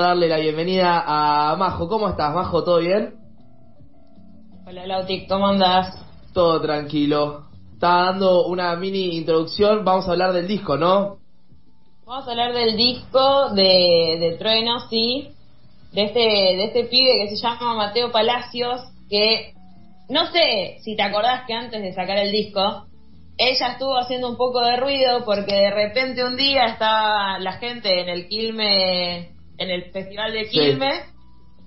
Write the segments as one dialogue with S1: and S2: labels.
S1: darle la bienvenida a Majo. ¿Cómo estás, Majo? ¿Todo bien?
S2: Hola, Lautic, ¿cómo andás?
S1: Todo tranquilo. Estaba dando una mini introducción. Vamos a hablar del disco, ¿no?
S2: Vamos a hablar del disco de, de Trueno, sí. De este, de este pibe que se llama Mateo Palacios, que no sé si te acordás que antes de sacar el disco, ella estuvo haciendo un poco de ruido porque de repente un día estaba la gente en el Quilme, en el festival de Quilmes,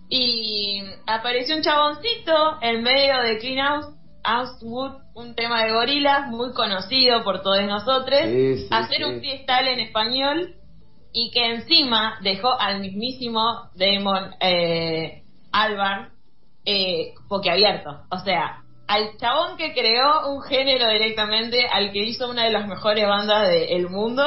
S2: y apareció un chaboncito en medio de Clean House, Wood, un tema de gorilas muy conocido por todos nosotros, hacer un freestyle en español y que encima dejó al mismísimo Damon eh, Albarn eh, boquiabierto. O sea, al chabón que creó un género directamente, al que hizo una de las mejores bandas del mundo,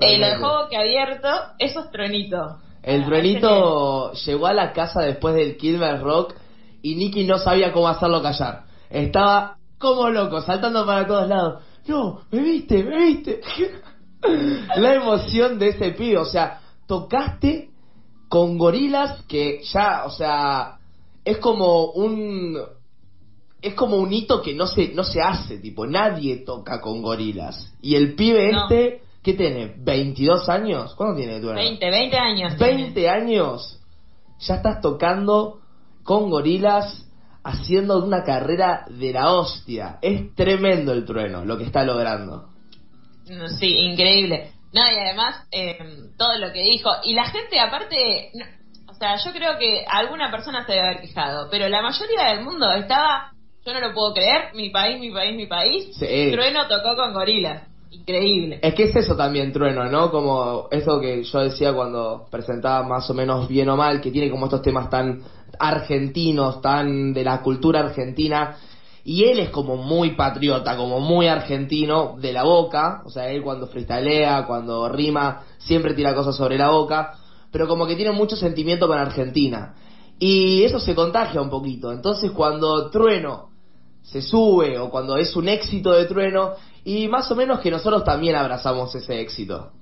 S2: eh, lo dejó abierto, eso es Truenito.
S1: El ah, Truenito llegó a la casa después del Kilmer Rock y Nicky no sabía cómo hacerlo callar. Estaba como loco, saltando para todos lados. No, me viste, me viste. la emoción de ese pibe, o sea, tocaste con gorilas que ya, o sea, es como un es como un hito que no se, no se hace, tipo, nadie toca con gorilas. Y el pibe este, ¿qué tiene? ¿22 años? ¿Cuándo tiene tu
S2: 20, 20 años.
S1: 20 años. Ya estás tocando con gorilas, haciendo una carrera de la hostia. Es tremendo el trueno, lo que está logrando.
S2: Sí, increíble. No, y además, eh, todo lo que dijo. Y la gente, aparte, o sea, yo creo que alguna persona se debe haber quejado, pero la mayoría del mundo estaba yo no lo puedo creer, mi país, mi país, mi país. Trueno tocó con gorilas. Increíble.
S1: Es que es eso también, Trueno, ¿no? Como eso que yo decía cuando presentaba más o menos bien o mal, que tiene como estos temas tan argentinos, tan de la cultura argentina. Y él es como muy patriota, como muy argentino de la boca. O sea, él cuando freestylea, cuando rima, siempre tira cosas sobre la boca. Pero como que tiene mucho sentimiento con Argentina. Y eso se contagia un poquito. Entonces cuando Trueno se sube o cuando es un éxito de trueno y más o menos que nosotros también abrazamos ese éxito.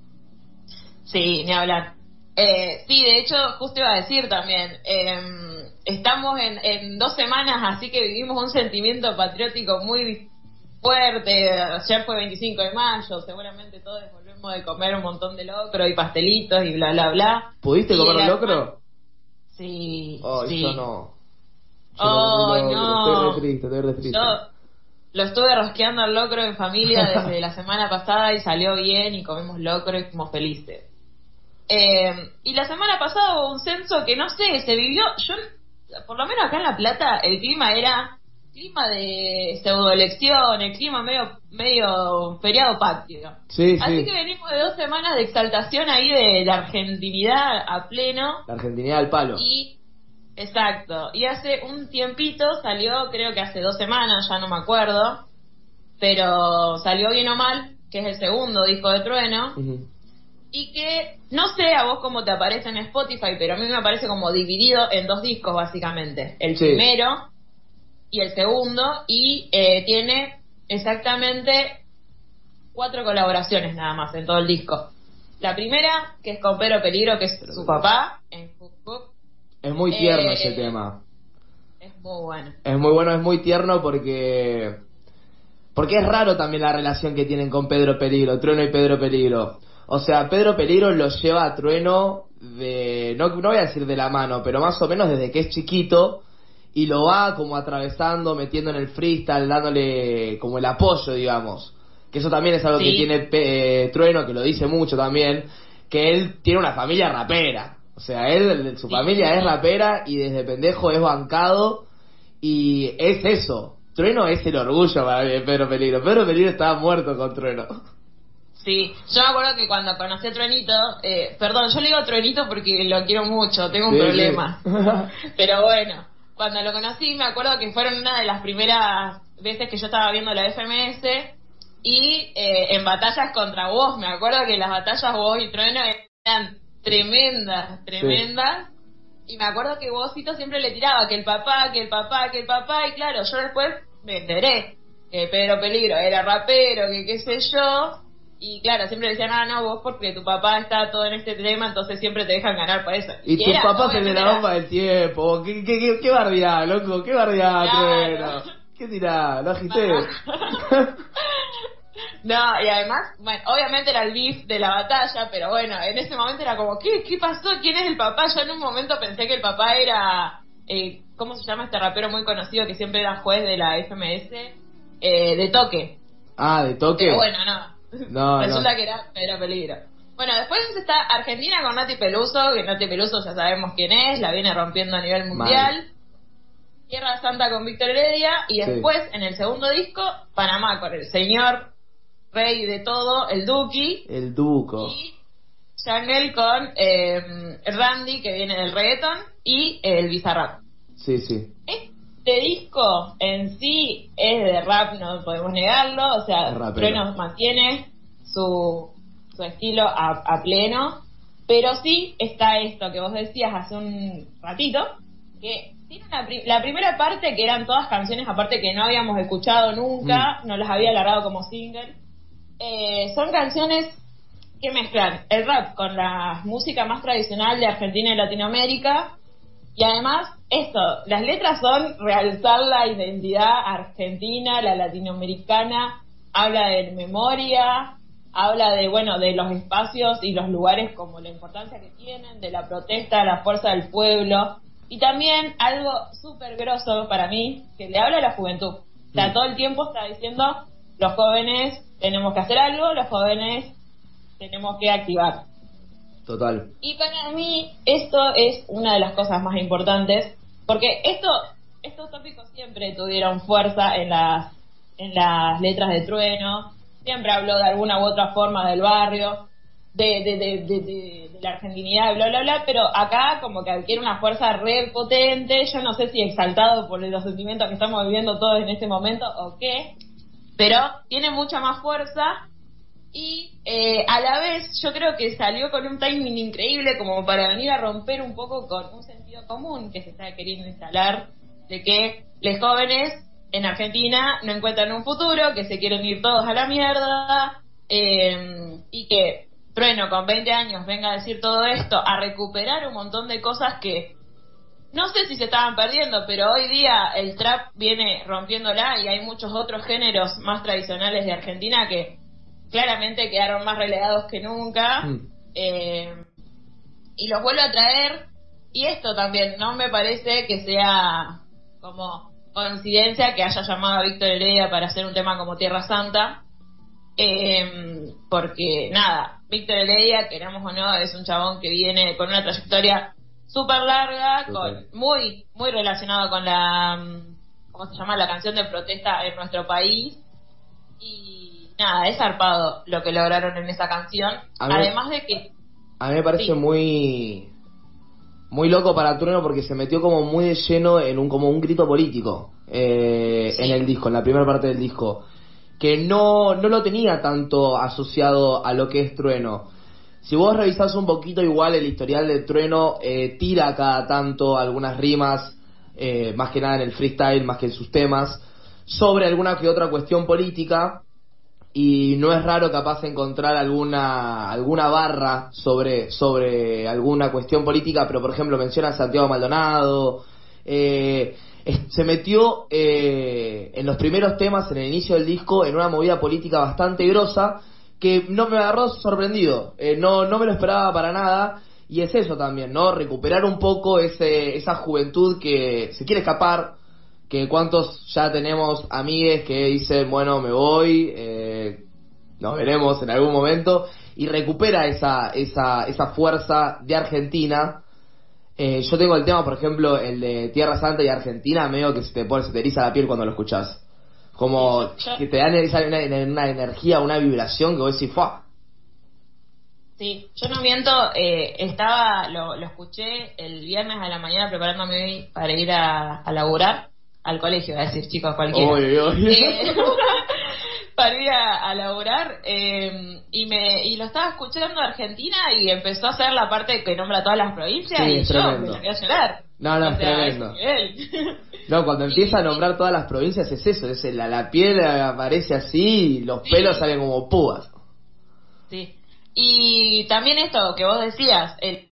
S2: Sí, ni hablar. Eh, sí, de hecho, justo iba a decir también, em, estamos en, en dos semanas, así que vivimos un sentimiento patriótico muy fuerte. Ayer fue 25 de mayo, seguramente todos volvemos de comer un montón de locro y pastelitos y bla, bla, bla.
S1: ¿Pudiste comer un locro?
S2: Sí.
S1: Oh,
S2: sí.
S1: Yo no.
S2: oh, no.
S1: Estoy triste, estoy triste.
S2: Yo lo estuve rosqueando al locro en familia desde la semana pasada y salió bien y comimos locro y fuimos felices. Eh, y la semana pasada hubo un censo que no sé, se vivió, yo, por lo menos acá en La Plata, el clima era clima de pseudoelección, el clima medio medio feriado patrio.
S1: Así
S2: que venimos de dos semanas de exaltación ahí de la argentinidad a pleno.
S1: La argentinidad al palo.
S2: Y Exacto. Y hace un tiempito salió, creo que hace dos semanas, ya no me acuerdo, pero salió bien o mal, que es el segundo disco de Trueno. Y que no sé a vos cómo te aparece en Spotify, pero a mí me aparece como dividido en dos discos básicamente. El primero y el segundo, y eh, tiene exactamente cuatro colaboraciones nada más en todo el disco. La primera, que es con Pedro Peligro, que es su papá, en
S1: es muy tierno ese eh, tema.
S2: Es muy bueno.
S1: Es muy bueno, es muy tierno porque. Porque es raro también la relación que tienen con Pedro Peligro, Trueno y Pedro Peligro. O sea, Pedro Peligro lo lleva a Trueno de. No, no voy a decir de la mano, pero más o menos desde que es chiquito. Y lo va como atravesando, metiendo en el freestyle, dándole como el apoyo, digamos. Que eso también es algo que tiene eh, Trueno, que lo dice mucho también. Que él tiene una familia rapera. O sea, él, su familia es rapera y desde pendejo es bancado y es eso. Trueno es el orgullo para mí de Pedro Peligro. Pedro Peligro estaba muerto con Trueno.
S2: Sí, yo me acuerdo que cuando conocí a Truenito, eh, perdón, yo le digo Truenito porque lo quiero mucho, tengo un problema. Pero bueno, cuando lo conocí me acuerdo que fueron una de las primeras veces que yo estaba viendo la FMS y eh, en batallas contra vos, me acuerdo que las batallas vos y Trueno eran tremendas, tremendas. Y me acuerdo que Vosito siempre le tiraba que el papá, que el papá, que el papá, y claro, yo después me enteré que Pedro Peligro era rapero, que qué sé yo, Y claro, siempre decían, ah, no, vos porque tu papá está todo en este tema, entonces siempre te dejan ganar por eso.
S1: Y, tu papá se le la bomba del tiempo. ¿Qué, qué, qué, qué loco? ¿Qué bardeá, claro. ¿Qué tirá? ¿Lo agité?
S2: no, y además, bueno, obviamente era el beef de la batalla, pero bueno, en ese momento era como, ¿qué, qué pasó? ¿Quién es el papá? Yo en un momento pensé que el papá era, eh, ¿cómo se llama este rapero muy conocido que siempre era juez de la FMS? Eh, de toque.
S1: Ah, de toque.
S2: Pero bueno, no. No, Resulta que era, era peligro. Bueno, después está Argentina con Nati Peluso, que Nati Peluso ya sabemos quién es, la viene rompiendo a nivel mundial. Tierra Santa con Víctor Heredia y después en el segundo disco Panamá con el señor rey de todo, el Duki.
S1: El Duco.
S2: Y Jungle con eh, Randy que viene del reggaeton y el Bizarrap.
S1: Sí, sí.
S2: Este disco en sí es de rap, no podemos negarlo, o sea, Trueno mantiene su, su estilo a, a, pleno, pero sí está esto que vos decías hace un ratito, que tiene la primera parte que eran todas canciones aparte que no habíamos escuchado nunca, mm. no las había agarrado como single, eh, son canciones que mezclan el rap con la música más tradicional de Argentina y Latinoamérica, y además, esto, las letras son realzar la identidad argentina, la latinoamericana, habla de memoria, habla de, bueno, de los espacios y los lugares como la importancia que tienen, de la protesta, la fuerza del pueblo, y también algo súper grosso para mí, que le habla a la juventud. O sea, mm. todo el tiempo está diciendo, los jóvenes tenemos que hacer algo, los jóvenes tenemos que activar.
S1: Total.
S2: Y para mí esto es una de las cosas más importantes, porque esto, estos tópicos siempre tuvieron fuerza en las, en las letras de Trueno, siempre habló de alguna u otra forma del barrio, de, de, de, de, la argentinidad, bla, bla, bla, pero acá como que adquiere una fuerza re potente, yo no sé si exaltado por los sentimientos que estamos viviendo todos en este momento o qué, pero tiene mucha más fuerza y eh, a la vez yo creo que salió con un timing increíble como para venir a romper un poco con un sentido común que se está queriendo instalar de que los jóvenes en Argentina no encuentran un futuro, que se quieren ir todos a la mierda eh, y que Trueno con 20 años venga a decir todo esto, a recuperar un montón de cosas que no sé si se estaban perdiendo, pero hoy día el trap viene rompiéndola y hay muchos otros géneros más tradicionales de Argentina que claramente quedaron más relegados que nunca. Mm. Eh, y los vuelvo a traer. Y esto también, no me parece que sea como coincidencia que haya llamado a Víctor Heredia para hacer un tema como Tierra Santa. Eh, porque nada, Víctor Heredia, queramos o no, es un chabón que viene con una trayectoria súper larga, con, muy, muy relacionado con la, ¿cómo se llama? La canción de protesta en nuestro país. Y nada, es zarpado lo que lograron en esa canción. Además de que.
S1: A mí me parece muy. Muy loco para Trueno porque se metió como muy de lleno en un como un grito político eh, en el disco, en la primera parte del disco, que no, no lo tenía tanto asociado a lo que es Trueno. Si vos revisás un poquito igual el historial de Trueno, eh, tira cada tanto algunas rimas, eh, más que nada en el freestyle, más que en sus temas, sobre alguna que otra cuestión política, y no es raro capaz encontrar alguna alguna barra sobre sobre alguna cuestión política pero por ejemplo menciona a Santiago Maldonado eh, se metió eh, en los primeros temas en el inicio del disco en una movida política bastante grosa que no me agarró sorprendido eh, no no me lo esperaba para nada y es eso también no recuperar un poco ese esa juventud que se quiere escapar que cuántos ya tenemos amigues que dicen, bueno, me voy, eh, nos veremos en algún momento, y recupera esa, esa, esa fuerza de Argentina. Eh, yo tengo el tema, por ejemplo, el de Tierra Santa y Argentina, medio que se te pone, se te eriza la piel cuando lo escuchás. Como que te dan esa, una, una, energía, una vibración que vos decís, ¡fua!
S2: Sí, yo no miento, eh, estaba, lo, lo escuché el viernes a la mañana preparándome para ir a, a laburar al colegio, a decir chicos cualquiera. Eh, para ir a, laborar eh, y me y lo estaba escuchando Argentina y empezó a hacer la parte que nombra todas las provincias y yo me a llorar.
S1: No, no, es tremendo. No, cuando empieza a nombrar todas las provincias es eso, es la, la piel aparece así y los pelos salen como púas.
S2: sí. Y también esto que vos decías, el,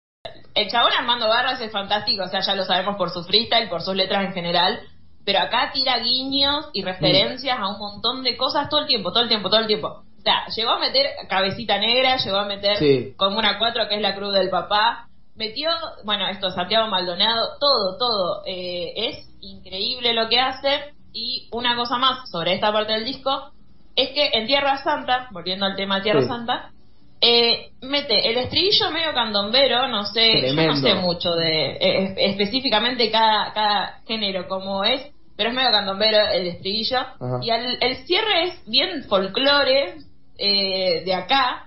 S2: el chabón Armando Barras es fantástico, o sea, ya lo sabemos por su freestyle, por sus letras en general, pero acá tira guiños y referencias a un montón de cosas todo el tiempo, todo el tiempo, todo el tiempo. O sea, llegó a meter cabecita negra, llegó a meter
S1: Sí.
S2: como una cuatro que es la cruz del papá, metió, bueno, esto, Santiago Maldonado, todo, todo. Eh, es increíble lo que hace. Y una cosa más sobre esta parte del disco es que en Tierra Santa, volviendo al tema Tierra
S1: Sí.
S2: Santa, eh, mete el estribillo medio candombero, no sé, yo no sé mucho de eh, específicamente cada, cada género como es, pero es medio candombero el estribillo.
S1: Ajá.
S2: Y al- el cierre es bien folclore eh, de acá.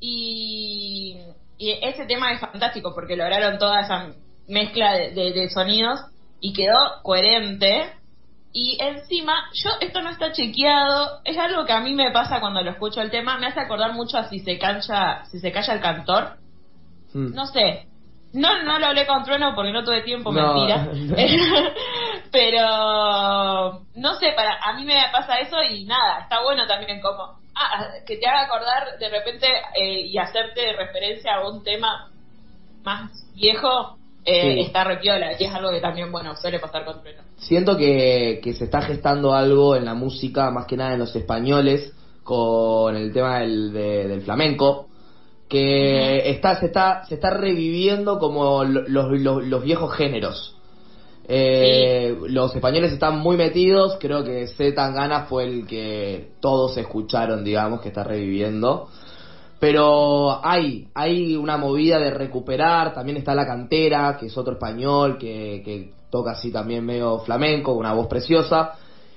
S2: Y, y ese tema es fantástico porque lograron toda esa mezcla de, de- de sonidos y quedó coherente. Y encima, yo, esto no está chequeado, es algo que a mí me pasa cuando lo escucho el tema, me hace acordar mucho a si se cancha, si se calla el cantor.
S1: Mm.
S2: No sé. No, no lo hablé con Trueno porque no tuve tiempo,
S1: No.
S2: mentira. Pero no sé, para a mí me pasa eso y nada, está bueno también como ah, que te haga acordar de repente eh, y hacerte referencia a un tema más viejo, eh,
S1: Sí.
S2: está repiola y es algo que también, bueno, suele pasar con Trueno.
S1: Siento que, que se está gestando algo en la música, más que nada en los españoles, con el tema del, de- del flamenco, que está, se, está, se está reviviendo como lo- los, los, los viejos géneros. Eh, Los españoles están muy metidos, creo que Z Tangana fue el que todos escucharon, digamos, que está reviviendo. Pero hay, hay una movida de recuperar, también está La Cantera, que es otro español, que, toca así también medio flamenco, una voz preciosa.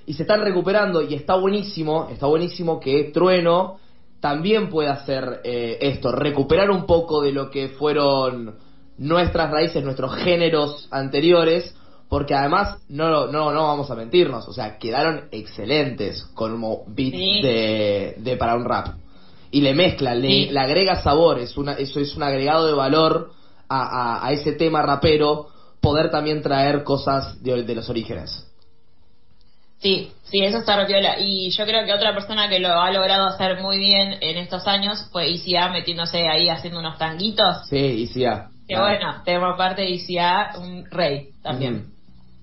S1: Y se están recuperando y está buenísimo, está buenísimo que Trueno también pueda hacer eh, esto, recuperar un poco de lo que fueron nuestras raíces, nuestros géneros anteriores, porque además no, no, no vamos a mentirnos, o sea, quedaron excelentes como beats
S2: Sí.
S1: de, de para un rap. Y le mezcla, le,
S2: Sí.
S1: le agrega sabor, es una, eso es un agregado de valor a, a- a ese tema rapero, poder también traer cosas de, de los orígenes.
S2: Sí, sí, eso está repiola. Y yo creo que otra persona que lo ha logrado hacer muy bien en estos años fue ICA metiéndose ahí haciendo unos tanguitos.
S1: Sí, ah.
S2: Que
S1: Ah.
S2: bueno, tema aparte de ICA, un rey también.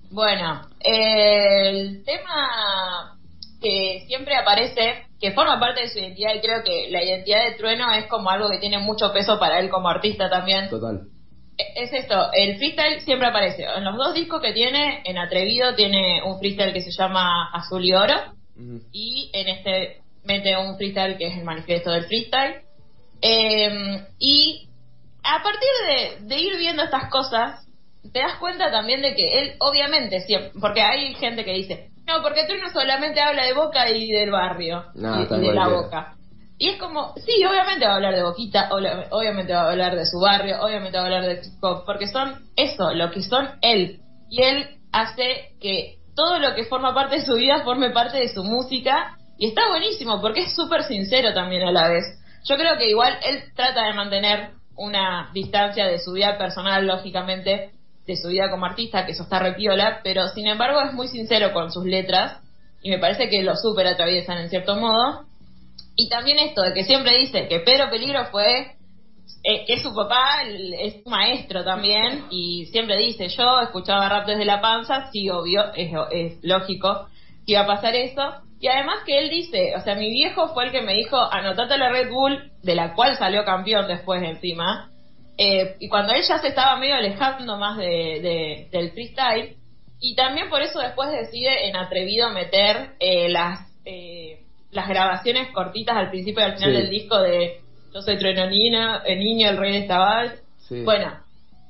S2: Bueno, el tema que siempre aparece, que forma parte de su identidad, y creo que la identidad de Trueno es como algo que tiene mucho peso para él como artista también.
S1: Total.
S2: E- Es esto, el freestyle siempre aparece. En los dos discos que tiene, en Atrevido tiene un freestyle que se llama Azul y Oro, y en este mete un freestyle que es el manifiesto del freestyle. Eh, y a partir de, de ir viendo estas cosas, te das cuenta también de que él, obviamente, siempre, porque hay gente que dice, no, porque Trueno solamente habla de Boca y del barrio,
S1: No,
S2: y, y de la. Boca. Y es como, sí, obviamente va a hablar de Boquita, obviamente va a hablar de su barrio, obviamente va a hablar de hop, porque son eso, lo que son él. Y él hace que todo lo que forma parte de su vida forme parte de su música. Y está buenísimo, porque es súper sincero también a la vez. Yo creo que igual él trata de mantener una distancia de su vida personal, lógicamente, de su vida como artista, que eso está repiola, pero sin embargo es muy sincero con sus letras. Y me parece que lo súper atraviesan en cierto modo. Y también esto de que siempre dice que Pedro Peligro fue, eh, que su papá, es maestro también, y siempre dice, yo escuchaba rap desde la panza, sí, obvio, es, es lógico que iba a pasar eso. Y además que él dice, o sea, mi viejo fue el que me dijo, anotate la Red Bull, de la cual salió campeón después encima. Eh, y cuando él ya se estaba medio alejando más de, de- del freestyle, y también por eso después decide en Atrevido meter eh, las eh, las grabaciones cortitas al principio y al final
S1: Sí.
S2: del disco de Yo soy Trueno Nina, el niño, el rey de esta vals.
S1: Sí.
S2: Bueno,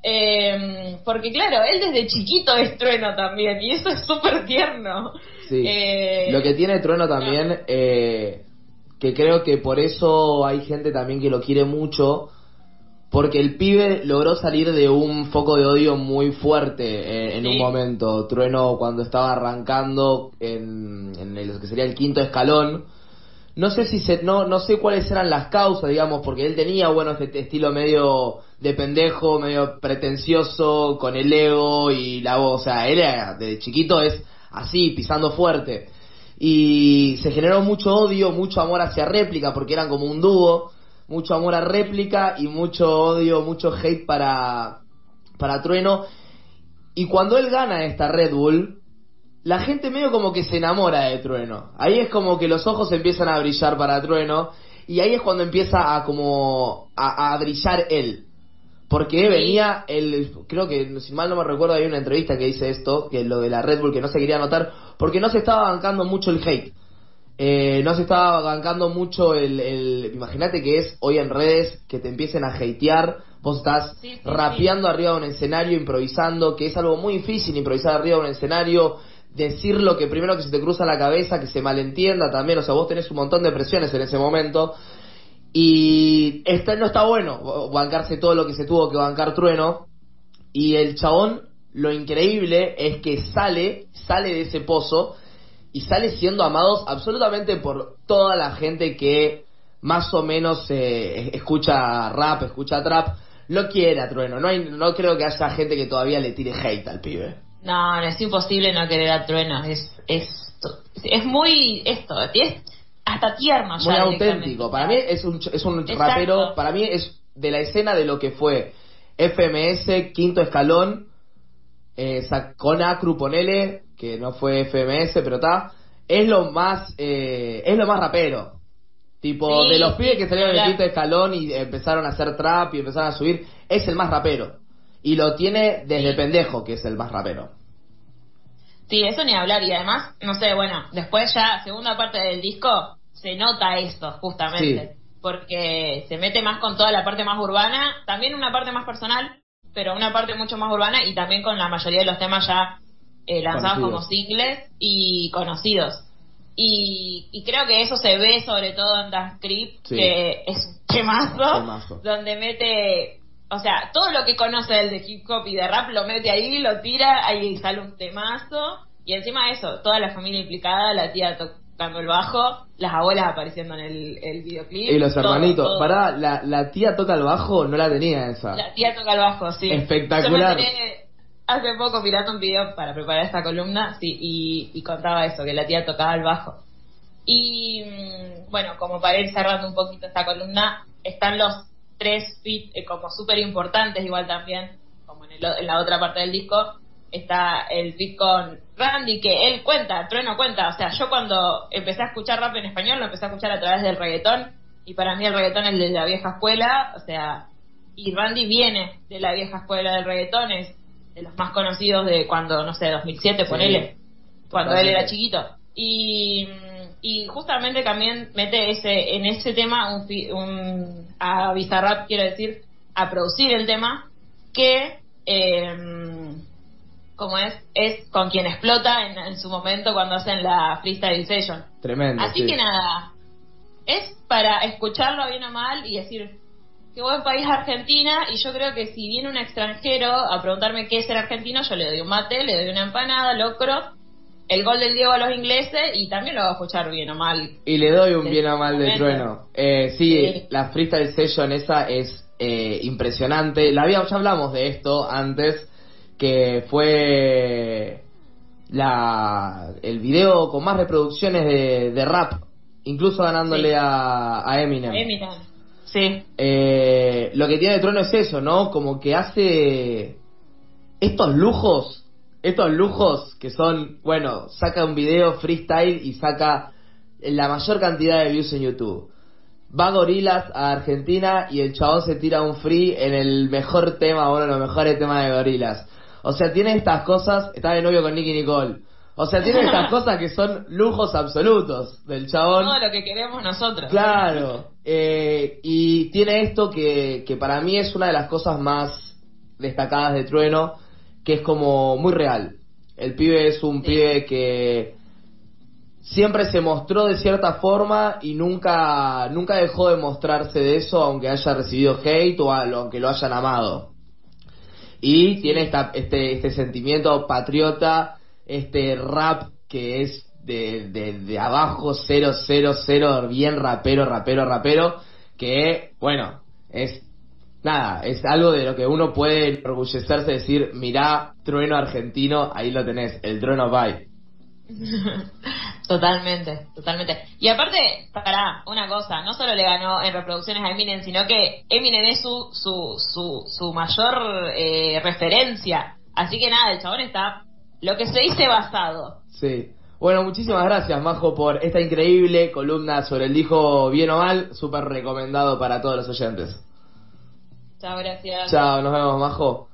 S2: eh, porque claro, él desde chiquito es trueno también y eso es súper tierno.
S1: Sí.
S2: Eh,
S1: Lo que tiene Trueno también, eh, que creo que por eso hay gente también que lo quiere mucho, porque el pibe logró salir de un foco de odio muy fuerte eh, en
S2: Sí.
S1: un momento. Trueno cuando estaba arrancando en, lo que sería el quinto escalón, no sé si se, no, no sé cuáles eran las causas, digamos, porque él tenía, bueno, este estilo medio de pendejo, medio pretencioso, con el ego y la voz, o sea, él era, de chiquito es así, pisando fuerte. Y se generó mucho odio, mucho amor hacia réplica, porque eran como un dúo, mucho amor a réplica y mucho odio, mucho hate para, para Trueno. Y cuando él gana esta Red Bull, la gente medio como que se enamora de Trueno. Ahí es como que los ojos empiezan a brillar para Trueno y ahí es cuando empieza a como a, a brillar él. Porque venía el, creo que si mal no me recuerdo hay una entrevista que dice esto, que lo de la Red Bull que no se quería anotar, porque no se estaba bancando mucho el hate. Eh, no se estaba bancando mucho el, el imagínate que es hoy en redes que te empiecen a hatear, vos estás
S2: Sí, sí,
S1: rapeando arriba de un escenario, improvisando, que es algo muy difícil improvisar arriba de un escenario, decir lo que primero que se te cruza la cabeza, que se malentienda también, o sea, vos tenés un montón de presiones en ese momento. Y está, no está bueno bancarse todo lo que se tuvo que bancar Trueno. Y el chabón, lo increíble es que sale, sale de ese pozo y sale siendo amados absolutamente por toda la gente que más o menos eh, escucha rap, escucha trap, lo quiere a Trueno. No, hay, no creo que haya gente que todavía le tire hate al pibe.
S2: No, no es imposible no querer a Trueno. Es, es, es muy esto, es hasta tierno.
S1: Muy auténtico. Para mí es un, es un
S2: Exacto.
S1: rapero, para mí es de la escena de lo que fue FMS, quinto escalón, eh, con Acru, ponele, que no fue FMS, pero está, es lo más, eh, es lo más rapero. Tipo,
S2: Sí,
S1: de los pibes que salieron del
S2: claro.
S1: quinto escalón y empezaron a hacer trap y empezaron a subir, es el más rapero. Y lo tiene desde
S2: Sí.
S1: pendejo, que es el más rapero.
S2: Sí, eso ni hablar. Y además, no sé, bueno, después ya, segunda parte del disco, se nota esto, justamente. Porque se mete más con toda la parte más urbana, también una parte más personal, pero una parte mucho más urbana y también con la mayoría de los temas ya eh, lanzados como singles y conocidos. Y, y creo que eso se ve sobre todo en Das
S1: Sí.
S2: que es un temazo,
S1: Temazo.
S2: donde mete, o sea, todo lo que conoce el de hip hop y de rap lo mete ahí, lo tira, ahí sale un temazo, y encima de eso, toda la familia implicada, la tía tocando el bajo, las abuelas apareciendo en el, el videoclip.
S1: Y los
S2: todo,
S1: hermanitos.
S2: todo.
S1: Pará, la, la tía toca el bajo, no la tenía esa.
S2: La tía toca el bajo, sí.
S1: Espectacular.
S2: Yo me enteré hace poco mirando un video para preparar esta columna, sí, y, contaba eso, que la tía tocaba el bajo. Y mm, bueno, como para ir cerrando un poquito esta columna, están los tres feats eh, como súper importantes, igual también, como en, el en la otra parte del disco, está el feat con Randy, que él cuenta, Trueno cuenta, o sea, yo cuando empecé a escuchar rap en español, lo empecé a escuchar a través del reggaetón, y para mí el reggaetón es de la vieja escuela, o sea, y Randy viene de la vieja escuela del reggaetón, es de los más conocidos de cuando, no sé, 2007,
S1: Sí.
S2: ponele, cuando él era chiquito. Y, y justamente también mete ese en ese tema un, un a Bizarrap, quiero decir, a producir el tema, que, eh, como es, es con quien explota en, en su momento cuando hacen la freestyle session.
S1: Tremendo.
S2: Así
S1: sí.
S2: que nada, es para escucharlo bien o mal y decir, qué buen país Argentina, y yo creo que si viene un extranjero a preguntarme qué es ser argentino, yo le doy un mate, le doy una empanada, locro, el gol del Diego a los ingleses, y también lo va a escuchar bien o mal.
S1: Y le doy un bien o mal de trueno. Eh, sí,
S2: Sí.
S1: la freestyle session esa es eh, impresionante. La había, ya hablamos de esto antes, que fue la el video con más reproducciones de, de rap, incluso ganándole
S2: Sí.
S1: a, a Eminem.
S2: Eminem. Sí,
S1: Eh, lo que tiene de Trueno es eso, ¿no? Como que hace estos lujos, estos lujos que son, bueno, saca un video freestyle y saca la mayor cantidad de views en YouTube. Va Gorilas a Argentina y el chabón se tira un free en el mejor tema, uno de los mejores temas de Gorilas. O sea, tiene estas cosas, está de novio con Nicky Nicole. O sea, tiene estas cosas que son lujos absolutos del chabón.
S2: todo lo que queremos nosotros.
S1: Claro, eh, y tiene esto que, que para mí es una de las cosas más destacadas de Trueno, que es como muy real. El pibe es un
S2: Sí.
S1: pibe que siempre se mostró de cierta forma y nunca, nunca dejó de mostrarse de eso, aunque haya recibido hate o aunque lo hayan amado. Y tiene esta, este, este sentimiento patriota, este rap que es de, de, de abajo, cero, cero, cero, bien rapero, rapero, rapero, que, bueno, es nada, es algo de lo que uno puede enorgullecerse, decir, mirá, trueno argentino, ahí lo tenés, el trueno bye.
S2: Totalmente, totalmente. Y aparte, para una cosa, no solo le ganó en reproducciones a Eminem, sino que Eminem es su, su, su, su mayor eh, referencia. Así que nada, el chabón está, lo que se dice basado.
S1: Sí. Bueno, muchísimas gracias, Majo, por esta increíble columna sobre el dijo bien o mal. Súper recomendado para todos los oyentes.
S2: Chao, gracias.
S1: Chao, nos vemos, Majo.